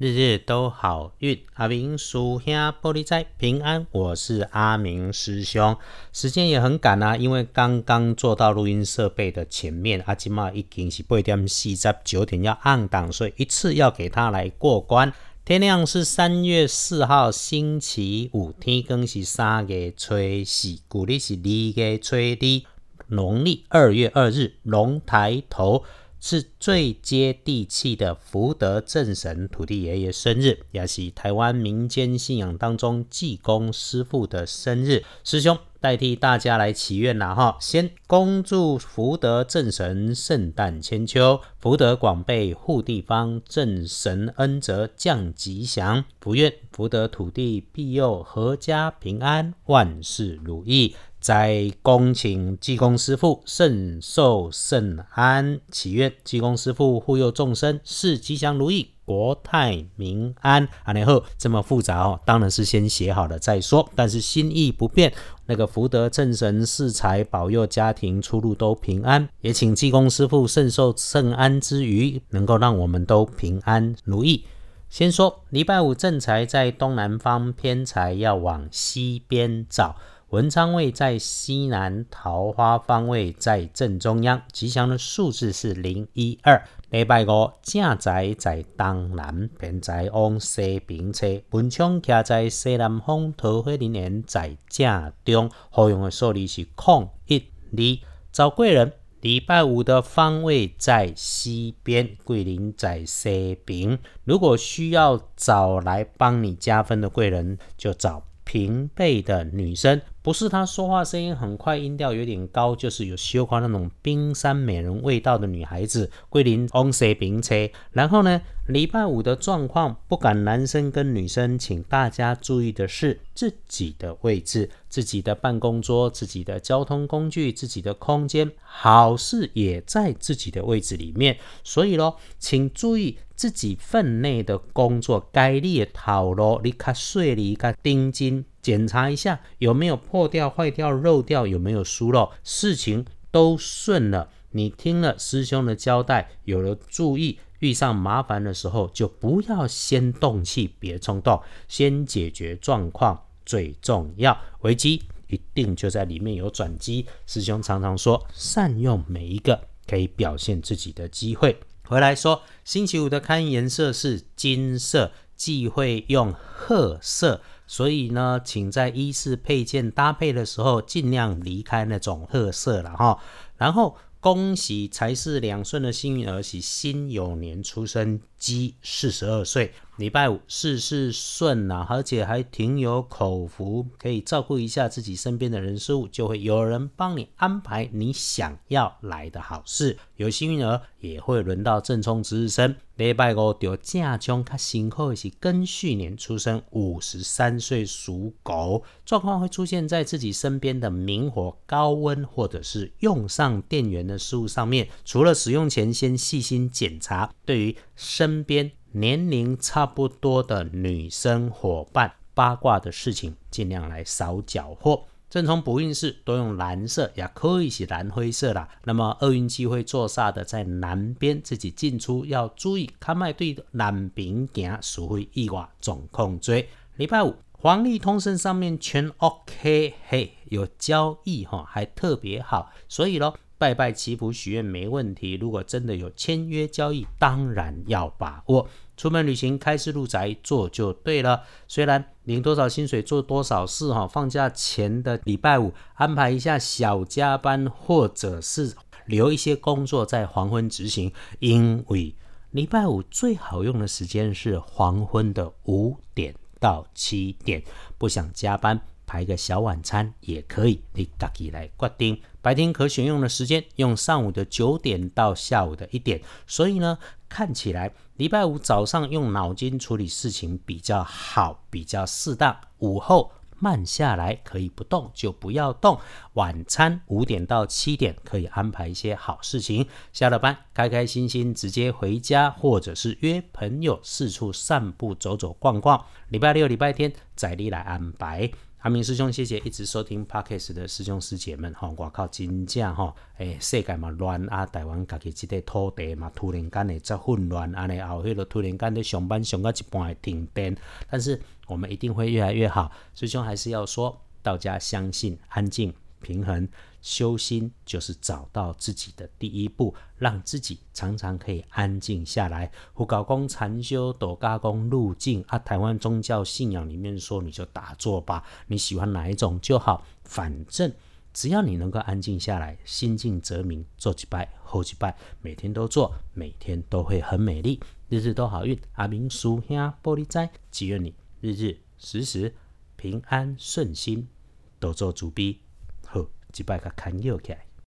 日日都好运，阿明属下玻璃仔平安。我是阿明师兄，时间也很赶啊，因为刚刚坐到录音设备的前面，阿金嘛已经是八点四十九点要按档，所以一次要给他来过关。天亮是三月四号星期五，天更是三月初四，古历是二月初二，农历二月二日龙抬头。是最接地气的福德正神土地爷爷生日，也是台湾民间信仰当中济公师傅的生日。师兄代替大家来祈愿啦哈，先恭祝福德正神圣诞千秋，福德广被护地方，正神恩泽降吉祥，福愿福德土地庇佑，阖家平安，万事如意。在恭请济公师傅圣寿圣安，祈愿济公师傅护佑众生，事吉祥如意，国泰民安。啊，然后这么复杂哦，当然是先写好了再说。但是心意不变，那个福德正神赐财保佑家庭出入都平安。也请济公师傅圣寿圣安之余，能够让我们都平安如意。先说礼拜五正财在东南方，偏财要往西边找。文昌位在西南，桃花方位在正中央。吉祥的数字是零一二。礼拜五正宅在东南，偏宅往西平车。文昌徛在西南方，桃花林园在正中。好用的数字是空一二。找贵人，礼拜五的方位在西边，桂林在西边。如果需要找来帮你加分的贵人，就找平辈的女生。不是她说话声音很快，音调有点高，就是有羞花那种冰山美人味道的女孩子。桂林 on 车平车，然后呢，礼拜五的状况，不管男生跟女生，请大家注意的是自己的位置、自己的办公桌、自己的交通工具、自己的空间，好事也在自己的位置里面。所以咯，请注意自己分内的工作，该你的套路，你卡碎你卡钉金。检查一下有没有破掉、坏掉、漏掉，有没有疏漏，事情都顺了。你听了师兄的交代，有了注意，遇上麻烦的时候就不要先动气，别冲动，先解决状况最重要。危机一定就在里面有转机。师兄常常说，善用每一个可以表现自己的机会。回来说，星期五的看颜色是金色，忌讳用褐色。所以呢，请在衣饰配件搭配的时候，尽量离开那种褐色了哈。然后，恭喜才是两顺的幸运儿喜辛酉年出生，鸡四十二岁。礼拜五事事顺呐，而且还挺有口福，可以照顾一下自己身边的人事物，就会有人帮你安排你想要来的好事。有幸运儿也会轮到正冲值日生。礼拜五就正冲较辛苦的是庚戌年出生，五十三岁属狗，状况会出现在自己身边的明火、高温或者是用上电源的事物上面。除了使用前先细心检查，对于身边。年龄差不多的女生伙伴，八卦的事情尽量来少搅和。正冲补运势都用蓝色，也可以是蓝灰色啦。那么厄运机会坐煞的在南边，自己进出要注意，看卖对南边行，除非意外总控追。礼拜五黄历通胜上面全 OK，嘿，有交易哈，还特别好，所以咯。拜拜祈福许愿没问题，如果真的有签约交易，当然要把握。出门旅行开市入宅做就对了。虽然领多少薪水做多少事哈，放假前的礼拜五安排一下小加班，或者是留一些工作在黄昏执行，因为礼拜五最好用的时间是黄昏的五点到七点，不想加班。排个小晚餐也可以，你自己来决定。白天可选用的时间用上午的九点到下午的一点，所以呢，看起来礼拜五早上用脑筋处理事情比较好，比较适当。午后慢下来，可以不动就不要动。晚餐五点到七点可以安排一些好事情。下了班开开心心直接回家，或者是约朋友四处散步走走逛逛。礼拜六、礼拜天再你来安排。阿明师兄，谢谢一直收听 Parkes 的师兄师姐们哈，我靠，真正吼，诶，世界嘛乱啊，台湾家己即块土地嘛，突然间的则混乱，安尼后迄个突然间的上班上到一半会停电，但是我们一定会越来越好。师兄还是要说，道家相信安静平衡。修心就是找到自己的第一步，让自己常常可以安静下来。胡搞公禅修、斗嘎公路径啊，台湾宗教信仰里面说，你就打坐吧，你喜欢哪一种就好，反正只要你能够安静下来，心静则明。做几拜，后几拜，每天都做，每天都会很美丽，日日都好运。阿明叔兄玻璃斋，祈愿你日日时时平安顺心，都做主逼。一摆甲牵绕起来。